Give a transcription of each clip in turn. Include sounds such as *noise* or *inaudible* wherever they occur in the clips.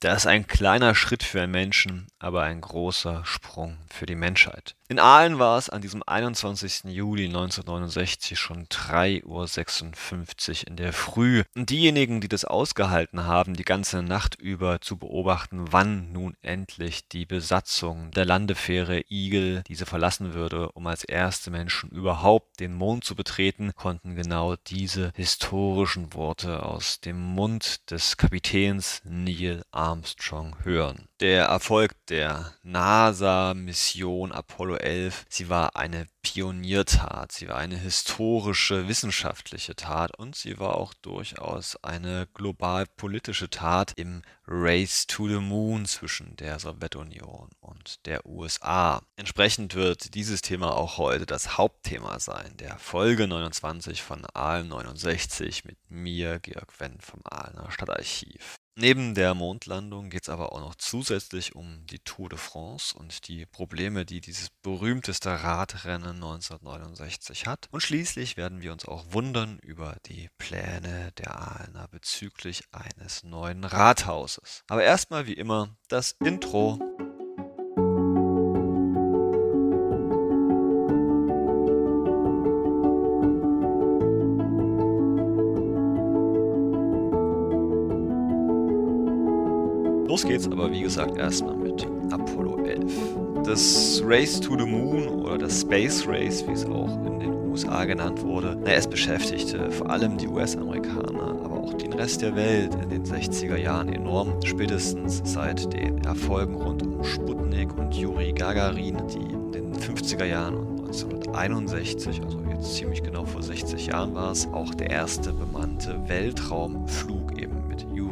Das ist ein kleiner Schritt für einen Menschen, aber ein großer Sprung für die Menschheit. In Aalen war es an diesem 21. Juli 1969 schon 3.56 Uhr in der Früh. Und diejenigen, die das ausgehalten haben, die ganze Nacht über zu beobachten, wann nun endlich die Besatzung der Landefähre Eagle diese verlassen würde, um als erste Menschen überhaupt den Mond zu betreten, konnten genau diese historischen Worte aus dem Mund des Kapitäns Neil Armstrong hören. Der Erfolg der NASA-Mission Apollo 11, sie war eine Pioniertat, sie war eine historische wissenschaftliche Tat und sie war auch durchaus eine global politische Tat im Race to the Moon zwischen der Sowjetunion und der USA. Entsprechend wird dieses Thema auch heute das Hauptthema sein, der Folge 29 von Aalen 69 mit mir, Georg Wendt vom Aalener Stadtarchiv. Neben der Mondlandung geht es aber auch noch zusätzlich um die Tour de France und die Probleme, die dieses berühmteste Radrennen 1969 hat. Und schließlich werden wir uns auch wundern über die Pläne der Aalener bezüglich eines neuen Rathauses. Aber erstmal wie immer das Intro. Los geht's aber wie gesagt erstmal mit Apollo 11. Das Race to the Moon oder das Space Race, wie es auch in den USA genannt wurde, na, es beschäftigte vor allem die US-Amerikaner, aber auch den Rest der Welt in den 60er Jahren enorm. Spätestens seit den Erfolgen rund um Sputnik und Yuri Gagarin, die in den 50er Jahren und 1961, also jetzt ziemlich genau vor 60 Jahren war es, auch der erste bemannte Weltraumflug eben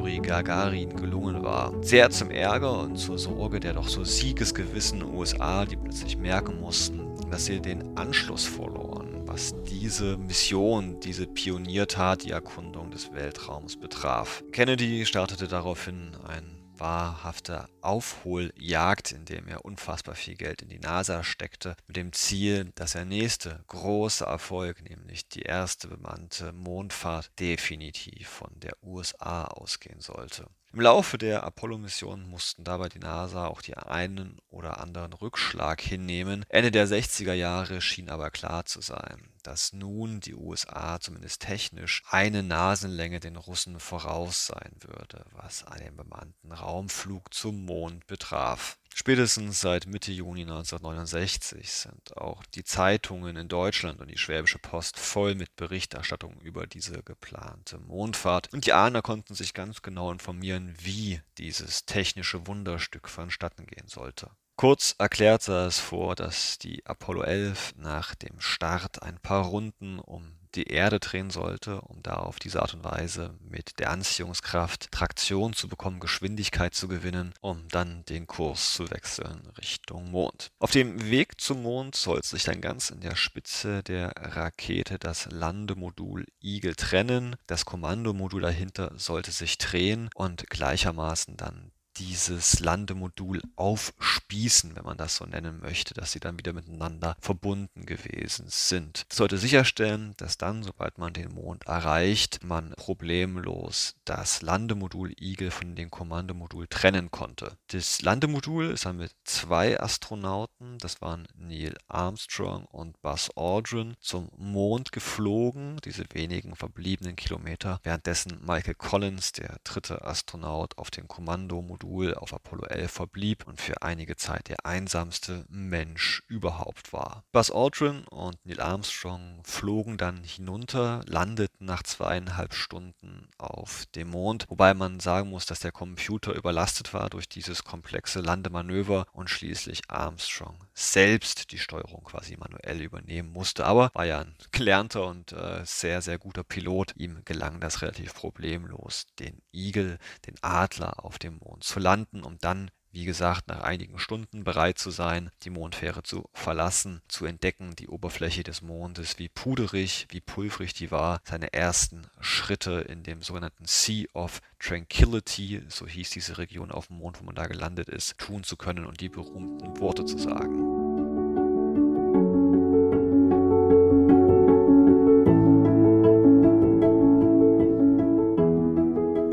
Juri Gagarin gelungen war. Sehr zum Ärger und zur Sorge der doch so siegesgewissen USA, die plötzlich merken mussten, dass sie den Anschluss verloren, was diese Mission, diese Pioniertat, die Erkundung des Weltraums betraf. Kennedy startete daraufhin ein wahrhafte Aufholjagd, in dem er unfassbar viel Geld in die NASA steckte, mit dem Ziel, dass der nächste große Erfolg, nämlich die erste bemannte Mondfahrt, definitiv von der USA ausgehen sollte. Im Laufe der Apollo-Mission mussten dabei die NASA auch die einen oder anderen Rückschlag hinnehmen. Ende der 60er Jahre schien aber klar zu sein, dass nun die USA zumindest technisch eine Nasenlänge den Russen voraus sein würde, was einen bemannten Raumflug zum Mond betraf. Spätestens seit Mitte Juni 1969 sind auch die Zeitungen in Deutschland und die Schwäbische Post voll mit Berichterstattungen über diese geplante Mondfahrt. Und die Ahner konnten sich ganz genau informieren, wie dieses technische Wunderstück vonstatten gehen sollte. Kurz erklärt sah es vor, dass die Apollo 11 nach dem Start ein paar Runden um die Erde drehen sollte, um da auf diese Art und Weise mit der Anziehungskraft Traktion zu bekommen, Geschwindigkeit zu gewinnen, um dann den Kurs zu wechseln Richtung Mond. Auf dem Weg zum Mond soll sich dann ganz in der Spitze der Rakete das Landemodul Eagle trennen. Das Kommandomodul dahinter sollte sich drehen und gleichermaßen dann dieses Landemodul aufspießen, wenn man das so nennen möchte, dass sie dann wieder miteinander verbunden gewesen sind. Das sollte sicherstellen, dass dann, sobald man den Mond erreicht, man problemlos das Landemodul Eagle von dem Kommandomodul trennen konnte. Das Landemodul ist dann mit zwei Astronauten, das waren Neil Armstrong und Buzz Aldrin, zum Mond geflogen, diese wenigen verbliebenen Kilometer, währenddessen Michael Collins, der dritte Astronaut, auf dem Kommandomodul Modul auf Apollo 11 verblieb und für einige Zeit der einsamste Mensch überhaupt war. Buzz Aldrin und Neil Armstrong flogen dann hinunter, landeten nach zweieinhalb Stunden auf dem Mond, wobei man sagen muss, dass der Computer überlastet war durch dieses komplexe Landemanöver und schließlich Armstrong selbst die Steuerung quasi manuell übernehmen musste. Aber war ja ein gelernter und äh, sehr, sehr guter Pilot. Ihm gelang das relativ problemlos, den Igel, den Adler auf dem Mond zu zu landen, um dann, wie gesagt, nach einigen Stunden bereit zu sein, die Mondfähre zu verlassen, zu entdecken, die Oberfläche des Mondes, wie puderig, wie pulverig die war, seine ersten Schritte in dem sogenannten Sea of Tranquility, so hieß diese Region auf dem Mond, wo man da gelandet ist, tun zu können und die berühmten Worte zu sagen.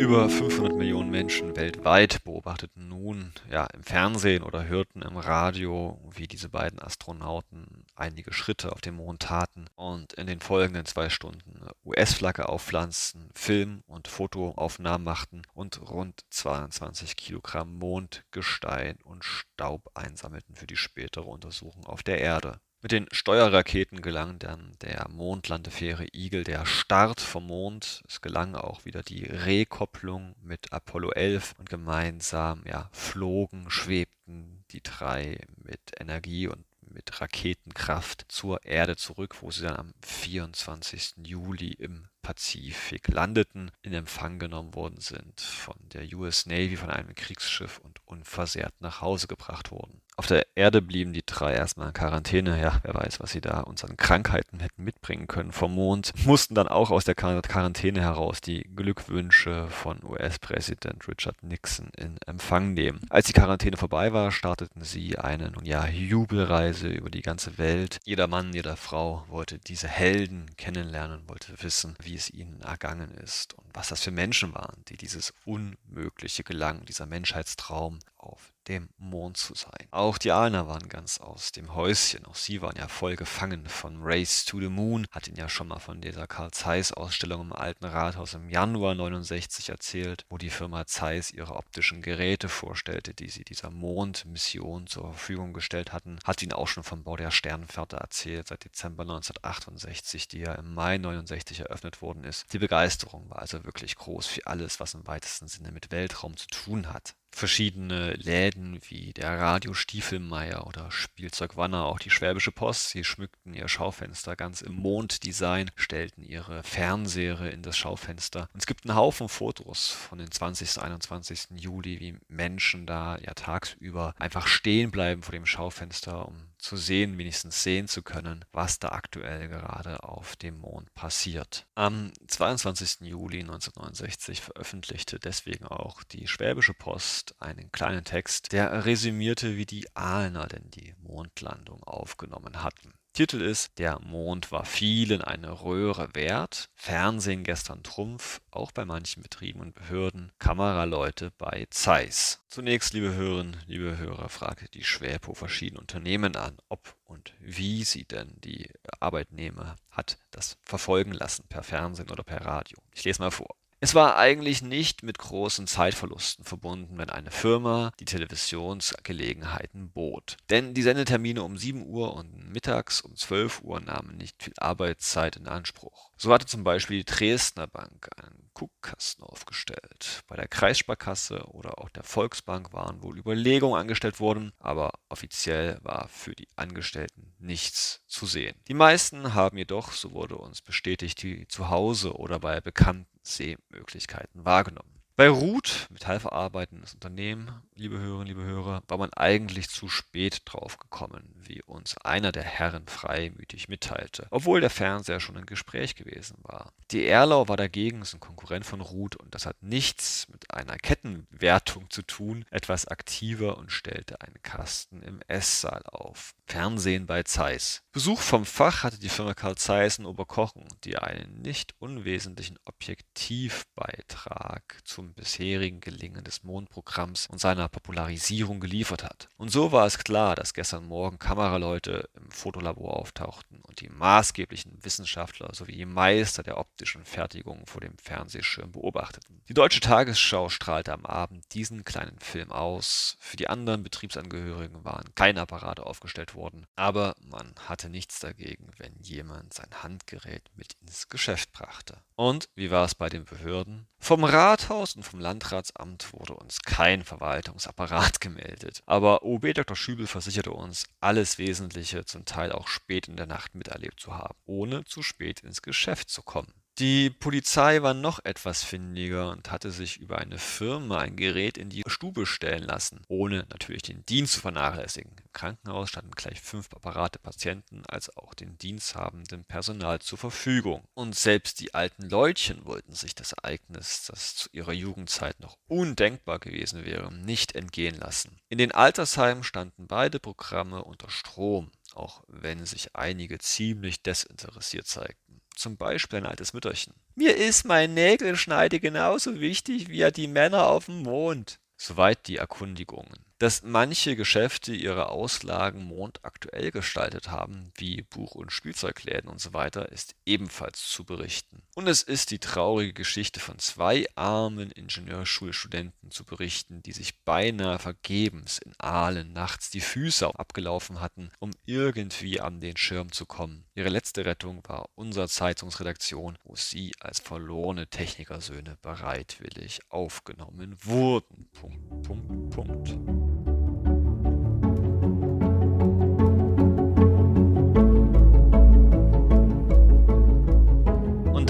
Über 500 Millionen Menschen weltweit beobachteten nun ja, im Fernsehen oder hörten im Radio, wie diese beiden Astronauten einige Schritte auf dem Mond taten und in den folgenden zwei Stunden US-Flagge aufpflanzten, Film- und Fotoaufnahmen machten und rund 22 Kilogramm Mondgestein und Staub einsammelten für die spätere Untersuchung auf der Erde. Mit den Steuerraketen gelang dann der Mondlandefähre Eagle der Start vom Mond. Es gelang auch wieder die Rekopplung mit Apollo 11 und gemeinsam ja, flogen, schwebten die drei mit Energie und mit Raketenkraft zur Erde zurück, wo sie dann am 24. Juli im Pazifik landeten, in Empfang genommen worden sind von der US Navy, von einem Kriegsschiff und unversehrt nach Hause gebracht wurden. Auf der Erde blieben die drei erstmal in Quarantäne. Ja, wer weiß, was sie da uns an Krankheiten hätten mitbringen können vom Mond. Mussten dann auch aus der Quarantäne heraus die Glückwünsche von US-Präsident Richard Nixon in Empfang nehmen. Als die Quarantäne vorbei war, starteten sie eine, nun ja, Jubelreise über die ganze Welt. Jeder Mann, jeder Frau wollte diese Helden kennenlernen, wollte wissen, wie es ihnen ergangen ist und was das für Menschen waren, die dieses Unmögliche gelangen, dieser Menschheitstraum auf dem Mond zu sein. Auch die Alner waren ganz aus dem Häuschen. Auch sie waren ja voll gefangen von Race to the Moon. Hat ihnen ja schon mal von dieser Karl Zeiss Ausstellung im Alten Rathaus im Januar 69 erzählt, wo die Firma Zeiss ihre optischen Geräte vorstellte, die sie dieser Mondmission zur Verfügung gestellt hatten. Hat ihnen auch schon vom Bau der Sternenfährte erzählt, seit Dezember 1968, die ja im Mai 69 eröffnet worden ist. Die Begeisterung war also wirklich groß für alles, was im weitesten Sinne mit Weltraum zu tun hat verschiedene Läden wie der Radio Stiefelmeier oder Spielzeug Wanner, auch die Schwäbische Post. Sie schmückten ihr Schaufenster ganz im Monddesign, stellten ihre Fernseher in das Schaufenster. Und es gibt einen Haufen Fotos von den 20. 21. Juli, wie Menschen da ja tagsüber einfach stehen bleiben vor dem Schaufenster, um zu sehen, wenigstens sehen zu können, was da aktuell gerade auf dem Mond passiert. Am 22. Juli 1969 veröffentlichte deswegen auch die Schwäbische Post einen kleinen Text, der resümierte, wie die Ahlner denn die Mondlandung aufgenommen hatten. Titel ist Der Mond war vielen eine Röhre wert, Fernsehen gestern Trumpf, auch bei manchen Betrieben und Behörden, Kameraleute bei Zeiss. Zunächst, liebe Hörerinnen, liebe Hörer, fragte die Schwäpo verschiedene Unternehmen an, ob und wie sie denn die Arbeitnehmer hat das verfolgen lassen, per Fernsehen oder per Radio. Ich lese mal vor. Es war eigentlich nicht mit großen Zeitverlusten verbunden, wenn eine Firma die Televisionsgelegenheiten bot. Denn die Sendetermine um 7 Uhr und mittags um 12 Uhr nahmen nicht viel Arbeitszeit in Anspruch. So hatte zum Beispiel die Dresdner Bank einen Guckkasten aufgestellt. Bei der Kreissparkasse oder auch der Volksbank waren wohl Überlegungen angestellt worden, aber offiziell war für die Angestellten nichts zu sehen. Die meisten haben jedoch, so wurde uns bestätigt, die zu Hause oder bei Bekannten Sehmöglichkeiten wahrgenommen. Bei Ruth, metallverarbeitendes Unternehmen, liebe Hörerinnen, liebe Hörer, war man eigentlich zu spät drauf gekommen, wie uns einer der Herren freimütig mitteilte, obwohl der Fernseher schon im Gespräch gewesen war. Die Erlau war dagegen ein Konkurrent von Ruth und das hat nichts mit einer Kettenwertung zu tun, etwas aktiver und stellte einen Kasten im Esssaal auf. Fernsehen bei Zeiss. Besuch vom Fach hatte die Firma Karl Zeiss in Oberkochen, die einen nicht unwesentlichen Objektivbeitrag zum bisherigen Gelingen des Mondprogramms und seiner Popularisierung geliefert hat. Und so war es klar, dass gestern Morgen Kameraleute im Fotolabor auftauchten und die maßgeblichen Wissenschaftler sowie die Meister der optischen Fertigung vor dem Fernsehschirm beobachteten. Die Deutsche Tagesschau strahlte am Abend diesen kleinen Film aus. Für die anderen Betriebsangehörigen waren keine Apparate aufgestellt worden, aber man hatte nichts dagegen, wenn jemand sein Handgerät mit ins Geschäft brachte. Und wie war es bei den Behörden? Vom Rathaus und vom Landratsamt wurde uns kein Verwaltungsapparat *laughs* gemeldet. Aber OB Dr. Schübel versicherte uns, alles Wesentliche zum Teil auch spät in der Nacht miterlebt zu haben, ohne zu spät ins Geschäft zu kommen. Die Polizei war noch etwas findiger und hatte sich über eine Firma ein Gerät in die Stube stellen lassen, ohne natürlich den Dienst zu vernachlässigen. Im Krankenhaus standen gleich fünf Apparate Patienten als auch den diensthabenden Personal zur Verfügung. Und selbst die alten Leutchen wollten sich das Ereignis, das zu ihrer Jugendzeit noch undenkbar gewesen wäre, nicht entgehen lassen. In den Altersheimen standen beide Programme unter Strom, auch wenn sich einige ziemlich desinteressiert zeigten. Zum Beispiel ein altes Mütterchen. Mir ist mein Nägelschneide genauso wichtig wie ja die Männer auf dem Mond. Soweit die Erkundigungen. Dass manche Geschäfte ihre Auslagen mondaktuell gestaltet haben, wie Buch- und Spielzeugläden und so ist ebenfalls zu berichten. Und es ist die traurige Geschichte von zwei armen Ingenieurschulstudenten zu berichten, die sich beinahe vergebens in Aalen nachts die Füße abgelaufen hatten, um irgendwie an den Schirm zu kommen. Ihre letzte Rettung war unsere Zeitungsredaktion, wo sie als verlorene Technikersöhne bereitwillig aufgenommen wurden. Punkt, Punkt, Punkt.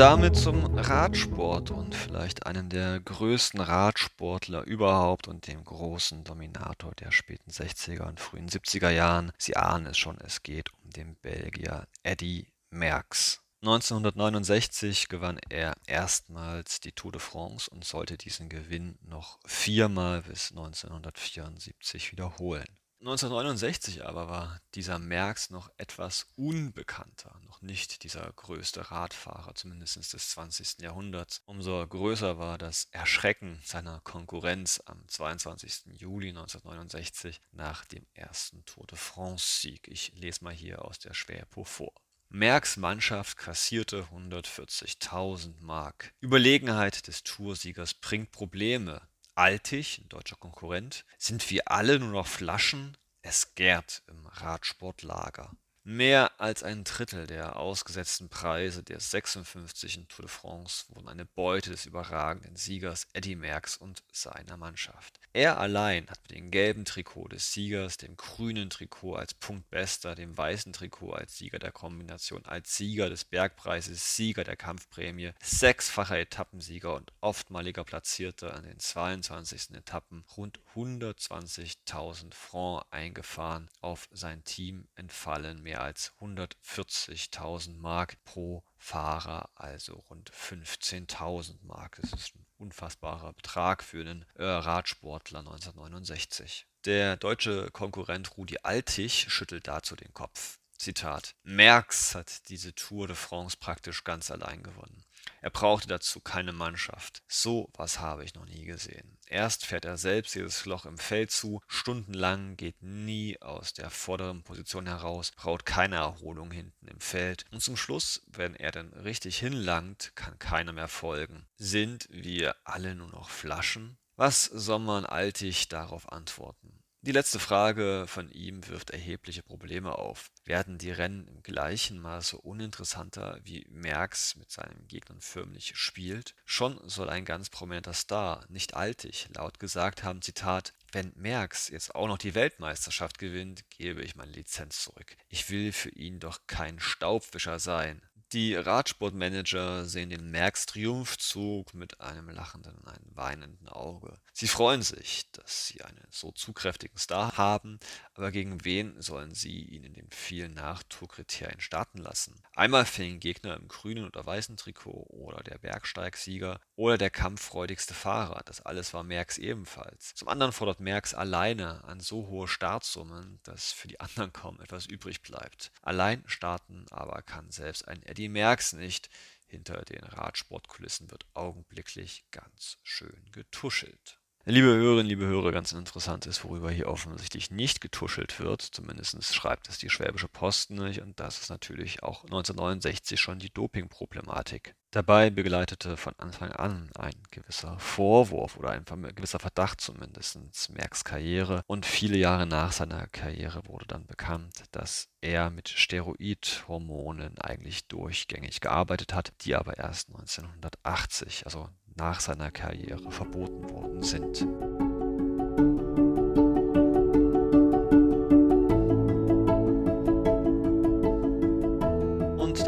Damit zum Radsport und vielleicht einen der größten Radsportler überhaupt und dem großen Dominator der späten 60er und frühen 70er Jahren. Sie ahnen es schon, es geht um den Belgier Eddy Merckx. 1969 gewann er erstmals die Tour de France und sollte diesen Gewinn noch viermal bis 1974 wiederholen. 1969 aber war dieser Merckx noch etwas unbekannter, noch nicht dieser größte Radfahrer, zumindest des 20. Jahrhunderts. Umso größer war das Erschrecken seiner Konkurrenz am 22. Juli 1969 nach dem ersten Tour de France-Sieg. Ich lese mal hier aus der Schwerpo vor. Merckx Mannschaft kassierte 140.000 Mark. Überlegenheit des Toursiegers bringt Probleme. Altig, ein deutscher Konkurrent, sind wir alle nur noch Flaschen? Es gärt im Radsportlager. Mehr als ein Drittel der ausgesetzten Preise der 56. Tour de France wurden eine Beute des überragenden Siegers Eddy Merckx und seiner Mannschaft. Er allein hat mit dem gelben Trikot des Siegers, dem grünen Trikot als Punktbester, dem weißen Trikot als Sieger der Kombination, als Sieger des Bergpreises, Sieger der Kampfprämie, sechsfacher Etappensieger und oftmaliger Platzierter an den 22. Etappen rund 120.000 Francs eingefahren, auf sein Team entfallen mehr als 140.000 Mark pro Fahrer, also rund 15.000 Mark. Das ist ein unfassbarer Betrag für einen äh, Radsportler 1969. Der deutsche Konkurrent Rudi Altig schüttelt dazu den Kopf. Zitat: Merckx hat diese Tour de France praktisch ganz allein gewonnen. Er brauchte dazu keine Mannschaft. So was habe ich noch nie gesehen. Erst fährt er selbst jedes Loch im Feld zu, stundenlang, geht nie aus der vorderen Position heraus, braucht keine Erholung hinten im Feld. Und zum Schluss, wenn er dann richtig hinlangt, kann keiner mehr folgen. Sind wir alle nur noch Flaschen? Was soll man altig darauf antworten? Die letzte Frage von ihm wirft erhebliche Probleme auf. Werden die Rennen im gleichen Maße uninteressanter, wie Merckx mit seinen Gegnern förmlich spielt? Schon soll ein ganz prominenter Star, nicht altig, laut gesagt haben, Zitat, wenn Merckx jetzt auch noch die Weltmeisterschaft gewinnt, gebe ich meine Lizenz zurück. Ich will für ihn doch kein Staubwischer sein. Die Radsportmanager sehen den Merckx Triumphzug mit einem lachenden und einem weinenden Auge. Sie freuen sich, dass sie einen so zugkräftigen Star haben, aber gegen wen sollen sie ihn in den vielen Nachtourkriterien starten lassen? Einmal für den Gegner im grünen oder weißen Trikot oder der Bergsteigsieger oder der kampffreudigste Fahrer. Das alles war Merckx ebenfalls. Zum anderen fordert Merckx alleine an so hohe Startsummen, dass für die anderen kaum etwas übrig bleibt. Allein starten aber kann selbst ein Eddie die merk's nicht. Hinter den Radsportkulissen wird augenblicklich ganz schön getuschelt. Liebe Hörerinnen, liebe Hörer, ganz interessant ist, worüber hier offensichtlich nicht getuschelt wird. Zumindest schreibt es die Schwäbische Post nicht. Und das ist natürlich auch 1969 schon die Dopingproblematik. Dabei begleitete von Anfang an ein gewisser Vorwurf oder ein gewisser Verdacht zumindest Merks Karriere. Und viele Jahre nach seiner Karriere wurde dann bekannt, dass er mit Steroidhormonen eigentlich durchgängig gearbeitet hat, die aber erst 1980, also nach seiner Karriere verboten worden sind.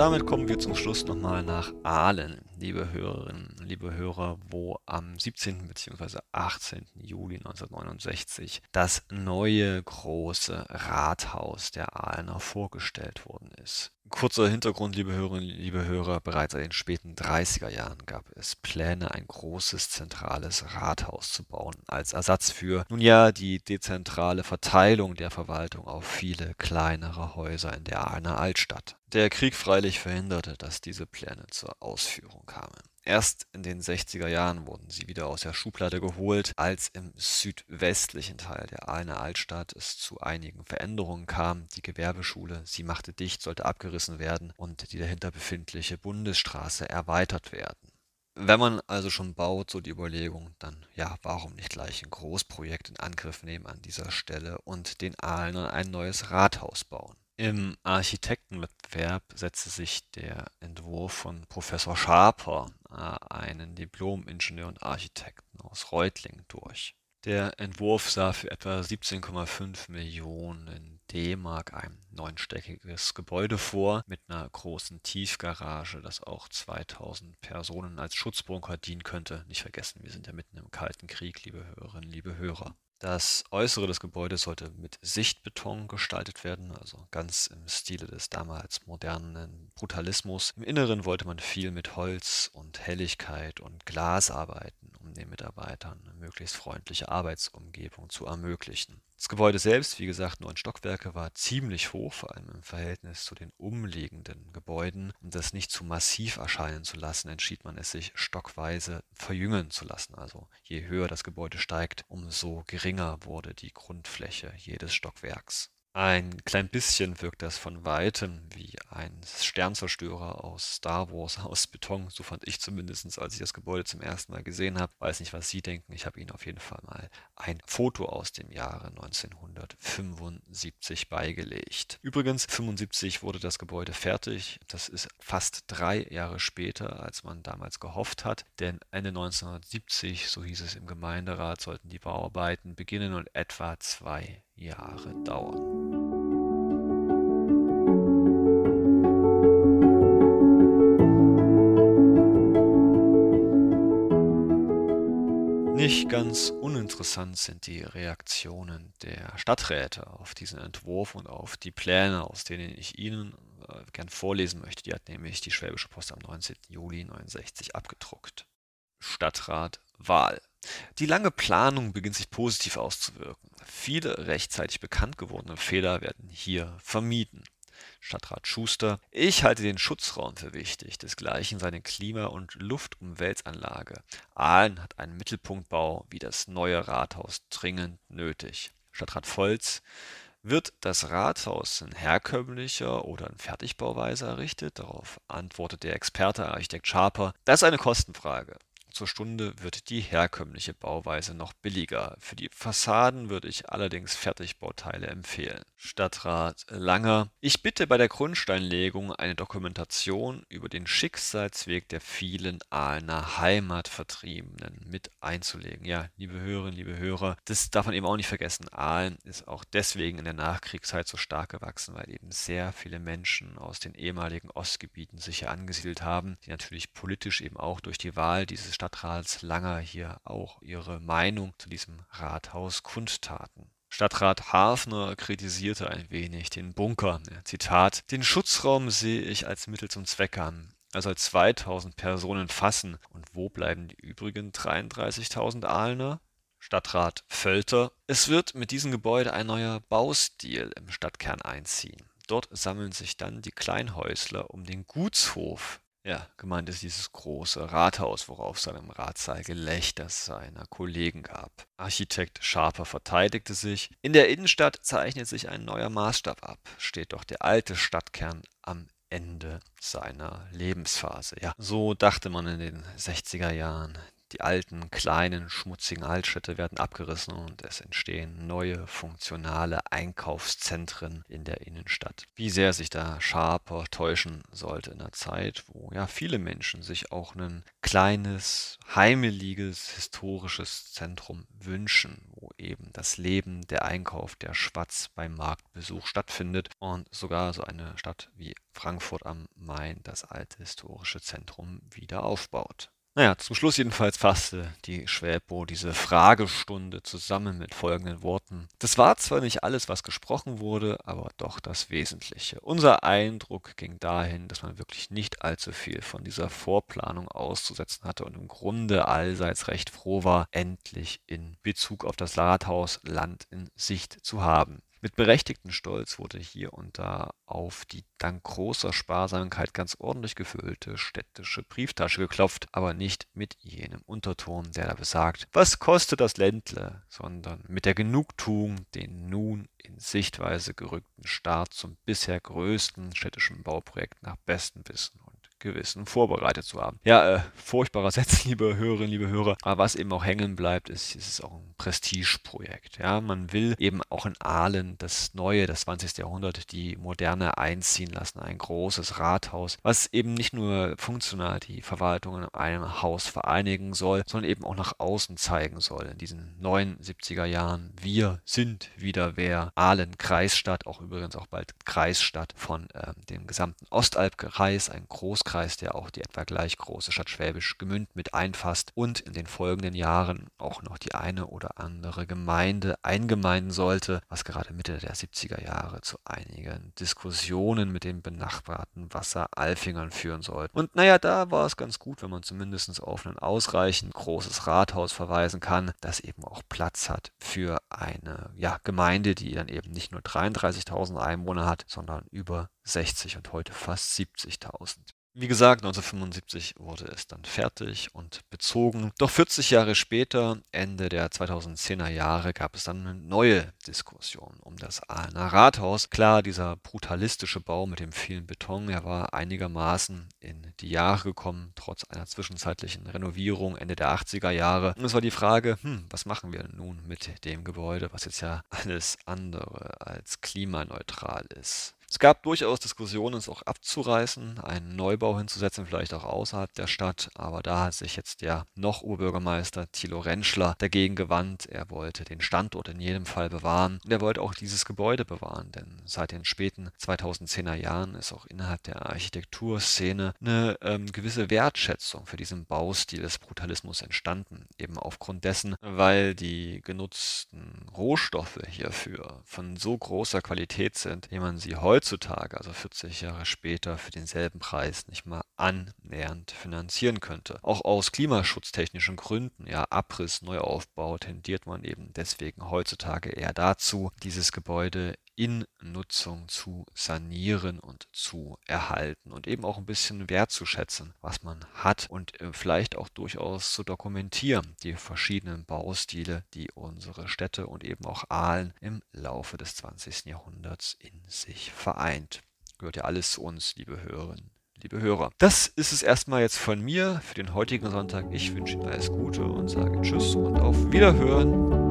Damit kommen wir zum Schluss nochmal nach Aalen, liebe Hörerinnen, liebe Hörer, wo am 17. bzw. 18. Juli 1969 das neue große Rathaus der Aalener vorgestellt worden ist. Kurzer Hintergrund, liebe Hörerinnen, liebe Hörer, bereits in den späten 30er Jahren gab es Pläne, ein großes zentrales Rathaus zu bauen, als Ersatz für, nun ja, die dezentrale Verteilung der Verwaltung auf viele kleinere Häuser in der Aachener Altstadt. Der Krieg freilich verhinderte, dass diese Pläne zur Ausführung kamen. Erst in den 60er Jahren wurden sie wieder aus der Schublade geholt, als im südwestlichen Teil der Aachener Altstadt es zu einigen Veränderungen kam. Die Gewerbeschule, sie machte dicht, sollte abgerissen werden und die dahinter befindliche Bundesstraße erweitert werden. Wenn man also schon baut, so die Überlegung, dann ja, warum nicht gleich ein Großprojekt in Angriff nehmen an dieser Stelle und den Aalenern ein neues Rathaus bauen? Im Architektenwettbewerb setzte sich der Entwurf von Professor Schaper, äh, einen Diplom-Ingenieur und Architekten aus Reutlingen, durch. Der Entwurf sah für etwa 17,5 Millionen D-Mark ein neunstöckiges Gebäude vor mit einer großen Tiefgarage, das auch 2000 Personen als Schutzbunker dienen könnte. Nicht vergessen, wir sind ja mitten im Kalten Krieg, liebe Hörerinnen, liebe Hörer. Das Äußere des Gebäudes sollte mit Sichtbeton gestaltet werden, also ganz im Stile des damals modernen Brutalismus. Im Inneren wollte man viel mit Holz und Helligkeit und Glas arbeiten, um den Mitarbeitern eine möglichst freundliche Arbeitsumgebung zu ermöglichen. Das Gebäude selbst, wie gesagt, neun Stockwerke, war ziemlich hoch, vor allem im Verhältnis zu den umliegenden Gebäuden. Um das nicht zu massiv erscheinen zu lassen, entschied man es sich stockweise verjüngen zu lassen. Also je höher das Gebäude steigt, umso geringer wurde die Grundfläche jedes Stockwerks. Ein klein bisschen wirkt das von weitem wie ein Sternzerstörer aus Star Wars *laughs* aus Beton. So fand ich zumindest, als ich das Gebäude zum ersten Mal gesehen habe. Weiß nicht, was Sie denken. Ich habe Ihnen auf jeden Fall mal ein Foto aus dem Jahre 1975 beigelegt. Übrigens, 75 wurde das Gebäude fertig. Das ist fast drei Jahre später, als man damals gehofft hat. Denn Ende 1970, so hieß es im Gemeinderat, sollten die Bauarbeiten beginnen und etwa zwei Jahre dauern. Nicht ganz uninteressant sind die Reaktionen der Stadträte auf diesen Entwurf und auf die Pläne, aus denen ich Ihnen äh, gern vorlesen möchte. Die hat nämlich die Schwäbische Post am 19. Juli 1969 abgedruckt. Stadtrat Wahl. Die lange Planung beginnt sich positiv auszuwirken. Viele rechtzeitig bekannt gewordene Fehler werden hier vermieden. Stadtrat Schuster: Ich halte den Schutzraum für wichtig, desgleichen seine Klima und Luftumweltanlage. Aalen hat einen Mittelpunktbau wie das neue Rathaus dringend nötig. Stadtrat Volz: Wird das Rathaus in herkömmlicher oder in Fertigbauweise errichtet? Darauf antwortet der Experte Architekt Schaper: Das ist eine Kostenfrage zur Stunde wird die herkömmliche Bauweise noch billiger. Für die Fassaden würde ich allerdings Fertigbauteile empfehlen. Stadtrat Langer: Ich bitte bei der Grundsteinlegung eine Dokumentation über den Schicksalsweg der vielen Aalner Heimatvertriebenen mit einzulegen. Ja, liebe Hörerinnen, liebe Hörer, das darf man eben auch nicht vergessen. Aalen ist auch deswegen in der Nachkriegszeit so stark gewachsen, weil eben sehr viele Menschen aus den ehemaligen Ostgebieten sich hier angesiedelt haben, die natürlich politisch eben auch durch die Wahl dieses Stadtrats Langer hier auch ihre Meinung zu diesem Rathaus kundtaten. Stadtrat Hafner kritisierte ein wenig den Bunker. Zitat: Den Schutzraum sehe ich als Mittel zum Zweck an. Er soll 2000 Personen fassen. Und wo bleiben die übrigen 33.000 Aalner? Stadtrat Völter: Es wird mit diesem Gebäude ein neuer Baustil im Stadtkern einziehen. Dort sammeln sich dann die Kleinhäusler um den Gutshof ja, gemeint ist dieses große Rathaus, worauf es dann im Ratssaal Gelächter seiner Kollegen gab. Architekt Schaper verteidigte sich. In der Innenstadt zeichnet sich ein neuer Maßstab ab. Steht doch der alte Stadtkern am Ende seiner Lebensphase. Ja, so dachte man in den 60er Jahren. Die alten, kleinen, schmutzigen Altstädte werden abgerissen und es entstehen neue, funktionale Einkaufszentren in der Innenstadt. Wie sehr sich da Schaper täuschen sollte in einer Zeit, wo ja viele Menschen sich auch ein kleines, heimeliges, historisches Zentrum wünschen, wo eben das Leben, der Einkauf, der Schwatz beim Marktbesuch stattfindet und sogar so eine Stadt wie Frankfurt am Main das alte historische Zentrum wieder aufbaut. Naja, zum Schluss jedenfalls fasste die Schwäbo diese Fragestunde zusammen mit folgenden Worten. Das war zwar nicht alles, was gesprochen wurde, aber doch das Wesentliche. Unser Eindruck ging dahin, dass man wirklich nicht allzu viel von dieser Vorplanung auszusetzen hatte und im Grunde allseits recht froh war, endlich in Bezug auf das Rathaus Land in Sicht zu haben. Mit berechtigtem Stolz wurde hier und da auf die dank großer Sparsamkeit ganz ordentlich gefüllte städtische Brieftasche geklopft, aber nicht mit jenem Unterton, der da besagt, was kostet das Ländle, sondern mit der Genugtuung, den nun in Sichtweise gerückten Start zum bisher größten städtischen Bauprojekt nach bestem Wissen Gewissen vorbereitet zu haben. Ja, äh, furchtbarer *laughs* Satz, liebe Hörerinnen, liebe Hörer. Aber was eben auch hängen bleibt, ist, ist es auch ein Prestigeprojekt. Ja, man will eben auch in Aalen das neue, das 20. Jahrhundert, die Moderne einziehen lassen. Ein großes Rathaus, was eben nicht nur funktional die Verwaltung in einem Haus vereinigen soll, sondern eben auch nach außen zeigen soll. In diesen neuen 70er Jahren. Wir sind wieder wer. Aalen, Kreisstadt, auch übrigens auch bald Kreisstadt von äh, dem gesamten Ostalbkreis, ein Großkreis Landkreis, der auch die etwa gleich große Stadt Schwäbisch Gmünd mit einfasst und in den folgenden Jahren auch noch die eine oder andere Gemeinde eingemeinden sollte, was gerade Mitte der 70er Jahre zu einigen Diskussionen mit den benachbarten Wasseralfingern führen sollte. Und naja, da war es ganz gut, wenn man zumindest auf ein ausreichend großes Rathaus verweisen kann, das eben auch Platz hat für eine ja, Gemeinde, die dann eben nicht nur 33.000 Einwohner hat, sondern über 60 und heute fast 70.000. Wie gesagt, 1975 wurde es dann fertig und bezogen. Doch 40 Jahre später, Ende der 2010er Jahre, gab es dann eine neue Diskussion um das Aalener Rathaus. Klar, dieser brutalistische Bau mit dem vielen Beton, er war einigermaßen in die Jahre gekommen, trotz einer zwischenzeitlichen Renovierung Ende der 80er Jahre. Und es war die Frage, hm, was machen wir nun mit dem Gebäude, was jetzt ja alles andere als klimaneutral ist. Es gab durchaus Diskussionen, es auch abzureißen, einen Neubau hinzusetzen, vielleicht auch außerhalb der Stadt, aber da hat sich jetzt der noch Oberbürgermeister Thilo Rentschler dagegen gewandt. Er wollte den Standort in jedem Fall bewahren. Und er wollte auch dieses Gebäude bewahren, denn seit den späten 2010er Jahren ist auch innerhalb der Architekturszene eine ähm, gewisse Wertschätzung für diesen Baustil des Brutalismus entstanden, eben aufgrund dessen, weil die genutzten Rohstoffe hierfür von so großer Qualität sind, wie man sie heute heutzutage, also 40 Jahre später, für denselben Preis nicht mal annähernd finanzieren könnte. Auch aus klimaschutztechnischen Gründen, ja, Abriss, Neuaufbau, tendiert man eben deswegen heutzutage eher dazu, dieses Gebäude in Nutzung zu sanieren und zu erhalten und eben auch ein bisschen wertzuschätzen, was man hat und äh, vielleicht auch durchaus zu dokumentieren, die verschiedenen Baustile, die unsere Städte und eben auch Aalen im Laufe des 20. Jahrhunderts in sich vereint. Gehört ja alles zu uns, liebe Hörerinnen liebe Hörer. Das ist es erstmal jetzt von mir für den heutigen Sonntag. Ich wünsche Ihnen alles Gute und sage Tschüss und auf Wiederhören.